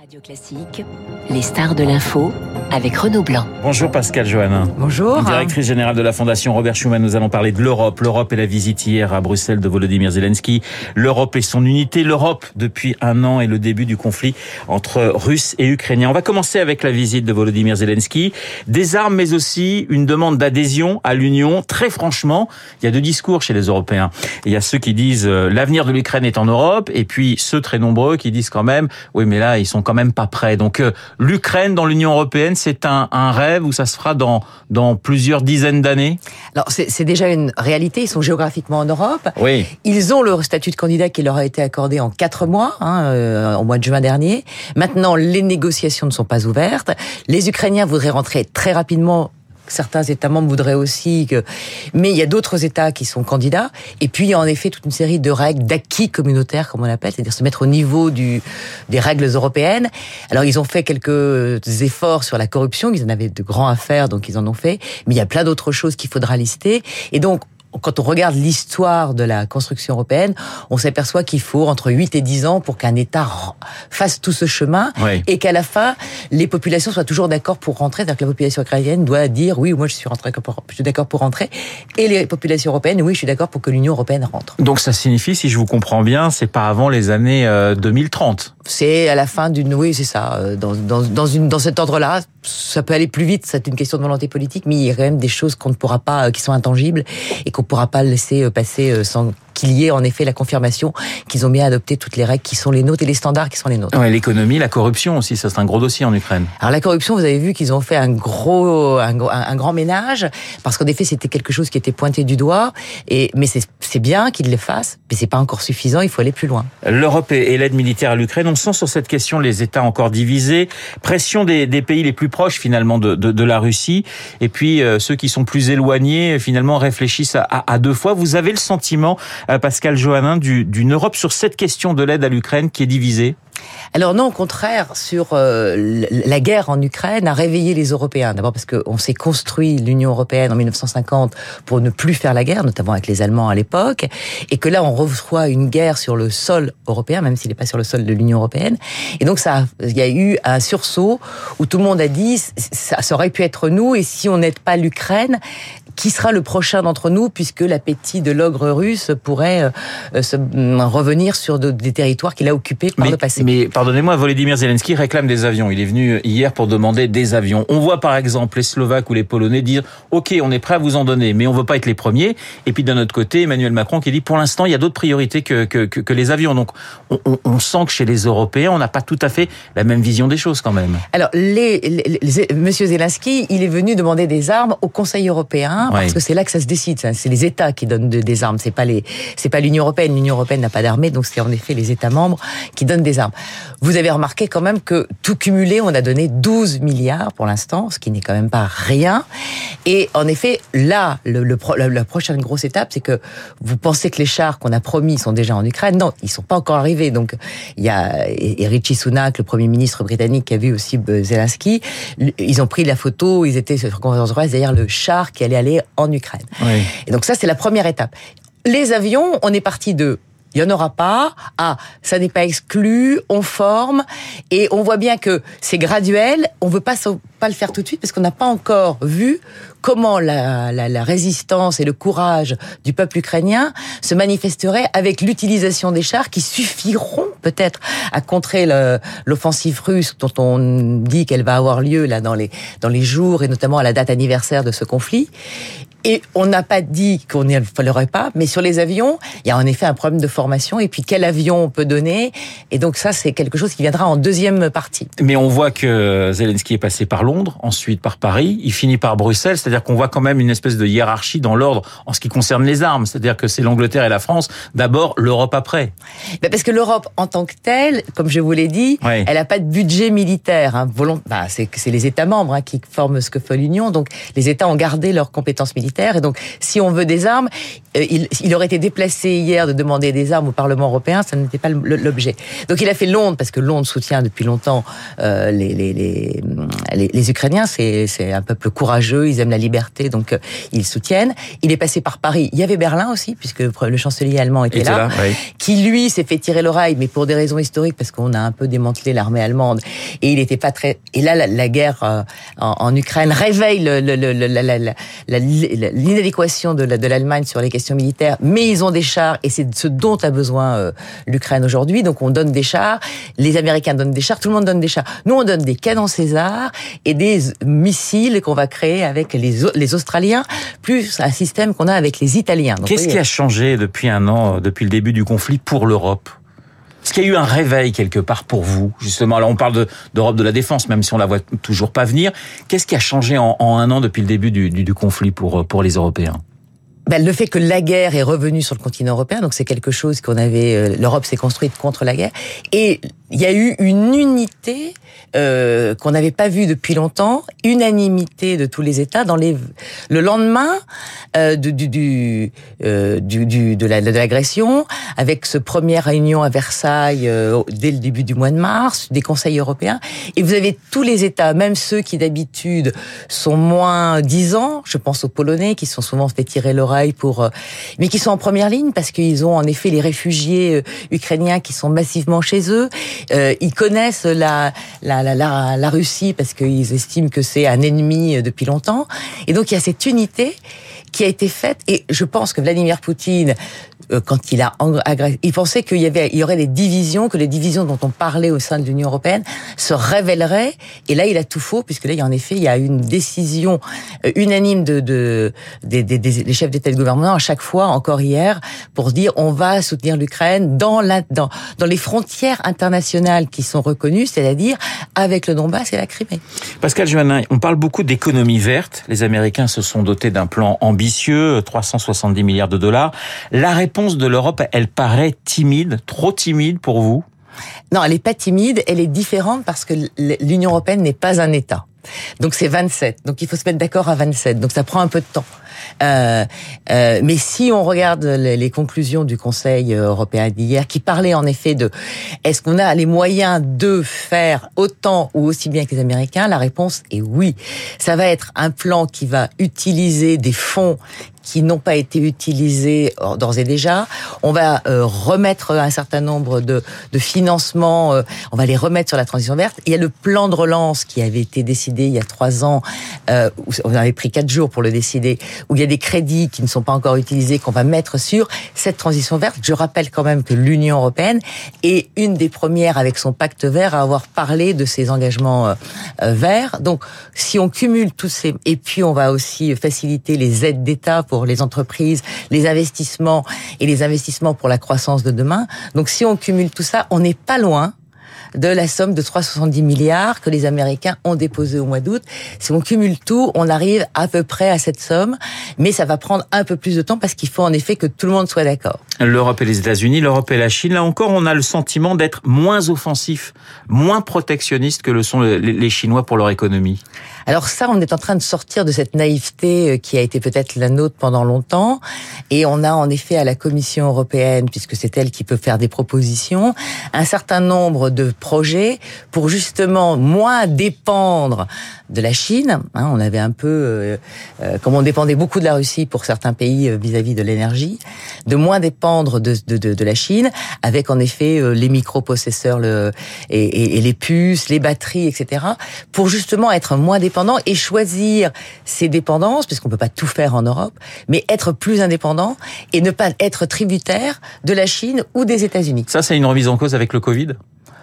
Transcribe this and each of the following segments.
Radio Classique, les stars de l'info avec Renaud Blanc. Bonjour Pascal Johannin. Bonjour. Directrice générale de la Fondation Robert Schuman, nous allons parler de l'Europe. L'Europe et la visite hier à Bruxelles de Volodymyr Zelensky. L'Europe et son unité. L'Europe depuis un an et le début du conflit entre Russes et Ukrainiens. On va commencer avec la visite de Volodymyr Zelensky. Des armes, mais aussi une demande d'adhésion à l'Union. Très franchement, il y a deux discours chez les Européens. Il y a ceux qui disent euh, l'avenir de l'Ukraine est en Europe, et puis ceux très nombreux qui disent quand même, oui, mais là, ils sont quand même pas prêt. Donc euh, l'Ukraine dans l'Union européenne, c'est un, un, rêve où ça se fera dans, dans plusieurs dizaines d'années? Alors c'est déjà une réalité, ils sont géographiquement en Europe. Oui. Ils ont leur statut de candidat qui leur a été accordé en quatre mois, hein, euh, au mois de juin dernier. Maintenant, les négociations ne sont pas ouvertes. Les Ukrainiens voudraient rentrer très rapidement certains États membres voudraient aussi que, mais il y a d'autres États qui sont candidats. Et puis il y a en effet toute une série de règles d'acquis communautaires, comme on l'appelle, c'est-à-dire se mettre au niveau du des règles européennes. Alors ils ont fait quelques efforts sur la corruption, ils en avaient de grands à faire, donc ils en ont fait. Mais il y a plein d'autres choses qu'il faudra lister. Et donc quand on regarde l'histoire de la construction européenne, on s'aperçoit qu'il faut entre 8 et 10 ans pour qu'un État fasse tout ce chemin et qu'à la fin, les populations soient toujours d'accord pour rentrer. C'est-à-dire que la population ukrainienne doit dire oui, moi je suis, rentré, je suis d'accord pour rentrer. Et les populations européennes, oui, je suis d'accord pour que l'Union européenne rentre. Donc ça signifie, si je vous comprends bien, c'est pas avant les années 2030 euh, C'est à la fin d'une... Oui, c'est ça. Euh, dans, dans, dans, cet ordre-là, ça peut aller plus vite, c'est une question de volonté politique, mais il y a quand même des choses qu'on ne pourra pas, euh, qui sont intangibles et qu'on ne pourra pas laisser euh, passer sans qu'il y ait en effet la confirmation qu'ils ont bien adopté toutes les règles qui sont les nôtres et les standards qui sont les nôtres. Ouais, L'économie, la corruption aussi, ça c'est un gros dossier en Ukraine. Alors la corruption, vous avez vu qu'ils ont fait un gros, un, un grand ménage parce qu'en effet c'était quelque chose qui était pointé du doigt. Et mais c'est bien qu'ils le fassent, mais c'est pas encore suffisant. Il faut aller plus loin. L'Europe et l'aide militaire à l'Ukraine, on sent sur cette question les États encore divisés, pression des, des pays les plus proches finalement de, de, de la Russie, et puis euh, ceux qui sont plus éloignés finalement réfléchissent à, à, deux fois. Vous avez le sentiment, Pascal Johannin, d'une Europe sur cette question de l'aide à l'Ukraine qui est divisée alors non, au contraire, sur euh, la guerre en Ukraine a réveillé les Européens. D'abord parce qu'on s'est construit l'Union européenne en 1950 pour ne plus faire la guerre, notamment avec les Allemands à l'époque, et que là on reçoit une guerre sur le sol européen, même s'il n'est pas sur le sol de l'Union européenne. Et donc ça, il y a eu un sursaut où tout le monde a dit ça, ça aurait pu être nous, et si on n'aide pas l'Ukraine, qui sera le prochain d'entre nous, puisque l'appétit de l'ogre russe pourrait euh, se, mm, revenir sur des territoires qu'il a occupés par mais, le passé. Mais pardonnez-moi, Volodymyr Zelensky réclame des avions. Il est venu hier pour demander des avions. On voit par exemple les Slovaques ou les Polonais dire OK, on est prêt à vous en donner, mais on veut pas être les premiers. Et puis d'un autre côté, Emmanuel Macron qui dit pour l'instant il y a d'autres priorités que, que, que, que, les avions. Donc on, on, on, sent que chez les Européens, on n'a pas tout à fait la même vision des choses quand même. Alors les, les, les Monsieur Zelensky, il est venu demander des armes au Conseil européen parce que c'est là que ça se décide. C'est les États qui donnent des armes. C'est pas les, c'est pas l'Union européenne. L'Union européenne n'a pas d'armée, donc c'est en effet les États membres qui donnent des armes. Vous avez remarqué quand même que tout cumulé, on a donné 12 milliards pour l'instant, ce qui n'est quand même pas rien. Et en effet, là, le, le, la prochaine grosse étape, c'est que vous pensez que les chars qu'on a promis sont déjà en Ukraine? Non, ils sont pas encore arrivés. Donc il y a et Richie Sunak, le premier ministre britannique, qui a vu aussi Zelensky. Ils ont pris la photo. Ils étaient sur conférence de presse derrière le char qui allait aller en Ukraine. Oui. Et donc ça, c'est la première étape. Les avions, on est parti de il n'y en aura pas. Ah, ça n'est pas exclu. On forme et on voit bien que c'est graduel. On veut pas pas le faire tout de suite parce qu'on n'a pas encore vu comment la, la, résistance et le courage du peuple ukrainien se manifesteraient avec l'utilisation des chars qui suffiront peut-être à contrer l'offensive russe dont on dit qu'elle va avoir lieu là dans les dans les jours et notamment à la date anniversaire de ce conflit. Et on n'a pas dit qu'on ne fallerait pas, mais sur les avions, il y a en effet un problème de formation. Et puis quel avion on peut donner? Et donc ça, c'est quelque chose qui viendra en deuxième partie. Mais on voit que Zelensky est passé par Londres, ensuite par Paris, il finit par Bruxelles. C'est-à-dire qu'on voit quand même une espèce de hiérarchie dans l'ordre en ce qui concerne les armes. C'est-à-dire que c'est l'Angleterre et la France d'abord, l'Europe après. Ben parce que l'Europe en tant que telle, comme je vous l'ai dit, oui. elle n'a pas de budget militaire. Hein, ben, c'est les États membres hein, qui forment ce que fait l'Union. Donc les États ont gardé leurs compétences militaires militaire. Et donc, si on veut des armes, euh, il, il, aurait été déplacé hier de demander des armes au Parlement européen, ça n'était pas l'objet. Donc il a fait Londres, parce que Londres soutient depuis longtemps euh, les, les, les, les, Ukrainiens, c'est un peuple courageux, ils aiment la liberté, donc euh, ils soutiennent. Il est passé par Paris, il y avait Berlin aussi, puisque le chancelier allemand était, là, qui lui s'est fait tirer l'oreille, mais pour des raisons historiques, parce qu'on a un peu démantelé l'armée allemande, et il n'était pas très... Et là, la, guerre euh, en, en, Ukraine réveille l'inadéquation de l'Allemagne sur les questions militaires, mais ils ont des chars et c'est ce dont a besoin euh, l'Ukraine aujourd'hui. Donc on donne des chars, les Américains donnent des chars, tout le monde donne des chars. Nous on donne des canons César et des missiles qu'on va créer avec les, les Australiens, plus un système qu'on a avec les Italiens. Qu'est-ce qui a changé depuis un an, euh, depuis le début du conflit pour l'Europe? Est-ce qu'il y a eu un réveil quelque part pour vous Justement, alors on parle d'Europe de, la défense, même si on la voit toujours pas venir. Qu'est-ce qui a changé en, un an depuis le début du, conflit pour, pour les Européens? Ben, le fait que la guerre est revenue sur le continent européen, donc c'est quelque chose qu'on avait. Euh, L'Europe s'est construite contre la guerre, et il y a eu une unité euh, qu'on n'avait pas vue depuis longtemps, unanimité de tous les États dans les. Le lendemain euh, du, du, euh, du, du, de l'agression, avec ce première réunion à Versailles euh, dès le début du mois de mars, des Conseils européens, et vous avez tous les États, même ceux qui d'habitude sont moins disants. Je pense aux Polonais qui sont souvent fait tirer pour, euh, mais qui sont en première ligne parce qu'ils ont en effet les réfugiés euh, ukrainiens qui sont massivement chez eux. Euh, ils connaissent la la, la, la, la Russie parce qu'ils estiment que c'est un ennemi depuis longtemps. Et donc il y a cette unité qui a été faite. Et je pense que Vladimir Poutine, quand il a agressé, il pensait qu'il y avait, il y aurait des divisions, que les divisions dont on parlait au sein de l'Union européenne se révéleraient. Et là, il a tout faux, puisque là, il y a en effet, il y a une décision euh, unanime de, de des, des, des chefs d'État et de gouvernement à chaque fois, encore hier, pour dire on va soutenir l'Ukraine dans la dans dans les frontières internationales qui sont reconnues, c'est-à-dire avec le Donbass et la Crimée. Pascal Joannin, on parle beaucoup d'économie verte. Les Américains se sont dotés d'un plan ambitieux, 370 milliards de dollars. La réponse de l'Europe, elle paraît timide, trop timide pour vous? Non, elle n'est pas timide, elle est différente parce que l'Union européenne n'est pas un État. Donc c'est 27. Donc il faut se mettre d'accord à 27. Donc ça prend un peu de temps. Euh, euh, mais si on regarde les, les conclusions du Conseil européen d'hier, qui parlait en effet de est-ce qu'on a les moyens de faire autant ou aussi bien que les Américains, la réponse est oui. Ça va être un plan qui va utiliser des fonds qui n'ont pas été utilisés d'ores et déjà. On va euh, remettre un certain nombre de, de financements, euh, on va les remettre sur la transition verte. Il y a le plan de relance qui avait été décidé il y a trois ans, euh, on avait pris quatre jours pour le décider, où il y a des crédits qui ne sont pas encore utilisés qu'on va mettre sur cette transition verte. Je rappelle quand même que l'Union européenne est une des premières avec son pacte vert à avoir parlé de ses engagements verts. Donc, si on cumule tous ces, et puis on va aussi faciliter les aides d'État pour les entreprises, les investissements et les investissements pour la croissance de demain. Donc si on cumule tout ça, on n'est pas loin de la somme de 370 milliards que les Américains ont déposé au mois d'août. Si on cumule tout, on arrive à peu près à cette somme, mais ça va prendre un peu plus de temps parce qu'il faut en effet que tout le monde soit d'accord. L'Europe et les États-Unis, l'Europe et la Chine, là encore, on a le sentiment d'être moins offensif, moins protectionniste que le sont les Chinois pour leur économie. Alors ça, on est en train de sortir de cette naïveté euh, qui a été peut-être la nôtre pendant longtemps, et on a en effet à la Commission européenne, puisque c'est elle qui peut faire des propositions, un certain nombre de projets pour justement moins dépendre de la Chine. Hein, on avait un peu, euh, euh, comme on dépendait beaucoup de la Russie pour certains pays vis-à-vis de l'énergie, de moins dépendre de, de, de, la Chine, avec en effet les microprocesseurs le, et, et, et les puces, les batteries, etc., pour justement être moins dépendant et choisir ses dépendances, puisqu'on peut pas tout faire en Europe, mais être plus indépendant et ne pas être tributaire de la Chine ou des États-Unis. Ça, c'est une remise en cause avec le Covid?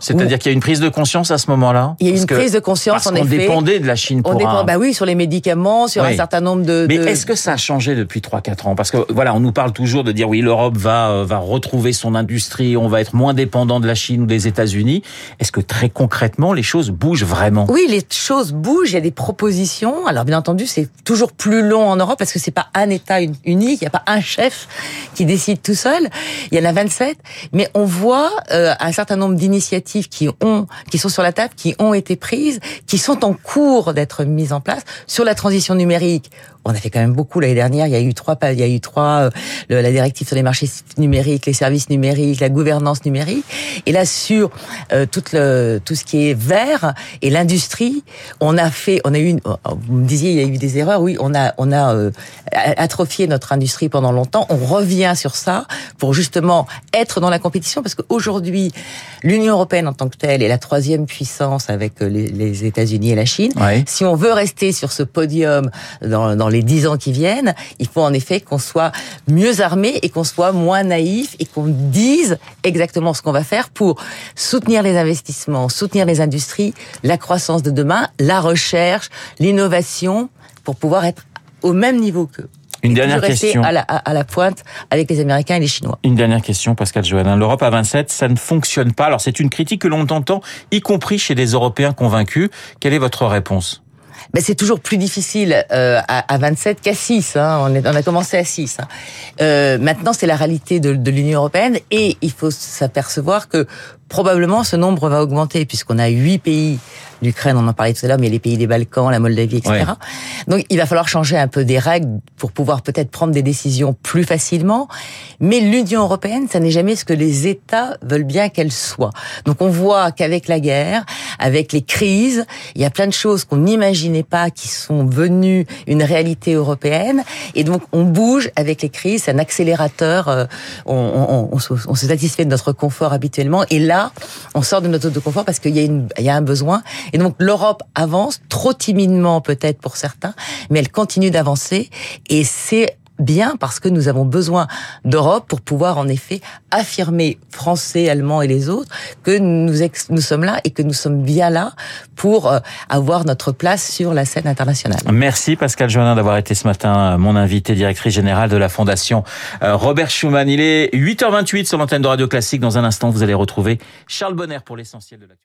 C'est-à-dire qu'il y a une prise de conscience à ce moment-là. Il y a une prise de conscience parce en effet. On dépendait de la Chine pour on dépend, bah oui, sur les médicaments, sur un certain nombre de. Mais est-ce que ça a changé depuis 3-4 ans Parce que voilà, on nous parle toujours de dire oui, l'Europe va euh, va retrouver son industrie, on va être moins dépendant de la Chine ou des États-Unis. Est-ce que très concrètement les choses bougent vraiment? Oui, les choses bougent. Il y a des propositions. Alors bien entendu, c'est toujours plus long en Europe parce que c'est pas un État unique. Il n'y a pas un chef qui décide tout seul. Il y en a 27, mais on voit euh, un certain nombre d'initiatives qui ont qui sont sur la table, qui ont été prises, qui sont en cours d'être mises en place sur la transition numérique. On a fait quand même beaucoup l'année dernière. Il y a eu trois, il y a eu trois, la directive sur les marchés numériques, les services numériques, la gouvernance numérique. Et là, sur tout le, tout ce qui est vert et l'industrie, on a fait, on a eu, une, vous me disiez, il y a eu des erreurs. Oui, on a, on a atrophié notre industrie pendant longtemps. On revient sur ça pour justement être dans la compétition parce qu'aujourd'hui, l'Union européenne en tant que telle est la troisième puissance avec les, les États-Unis et la Chine. Si on veut rester sur ce podium dans, dans les dix ans qui viennent, il faut en effet qu'on soit mieux armé et qu'on soit moins naïf et qu'on dise exactement ce qu'on va faire pour soutenir les investissements, soutenir les industries, la croissance de demain, la recherche, l'innovation, pour pouvoir être au même niveau qu'eux. Une dernière question. À la, à la, pointe avec les Américains et les Chinois. Une dernière question, Pascal Joannin. L'Europe à 27, ça ne fonctionne pas. Alors c'est une critique que l'on entend, y compris chez des Européens convaincus. Quelle est votre réponse? Ben, c'est toujours plus difficile euh, à, à 27 qu'à 6. Hein. On, est, on a commencé à 6. Hein. Euh, maintenant, c'est la réalité de, de l'Union européenne et il faut s'apercevoir que probablement ce nombre va augmenter puisqu'on a huit pays l'Ukraine, on en parlait tout à l'heure, mais les pays des Balkans, la Moldavie, etc. Donc il va falloir changer un peu des règles pour pouvoir peut-être prendre des décisions plus facilement. Mais l'Union européenne, ça n'est jamais ce que les États veulent bien qu'elle soit. Donc on voit qu'avec la guerre, avec les crises, il y a plein de choses qu'on n'imaginait pas qui sont venues une réalité européenne. Et donc on bouge avec les crises, c'est un accélérateur. Euh, on, on, on, on, se satisfait de notre confort habituellement. Et là, on sort de notre zone de confort parce qu'il y, y a un besoin. Et donc l'Europe avance, trop timidement peut-être pour certains, mais elle continue d'avancer. Et c'est bien parce que nous avons besoin d'Europe pour pouvoir en effet affirmer Français, Allemands et les autres que nous, nous sommes là et que nous sommes bien là pour euh, avoir notre place sur la scène internationale. Merci Pascal Joannin d'avoir été ce matin euh, mon invité, directrice générale de la Fondation euh, Robert Schumann. Il est 8h28 sur l'antenne de Radio Classique. Dans un instant, vous allez retrouver Charles Bonner pour l'essentiel de l'actualité.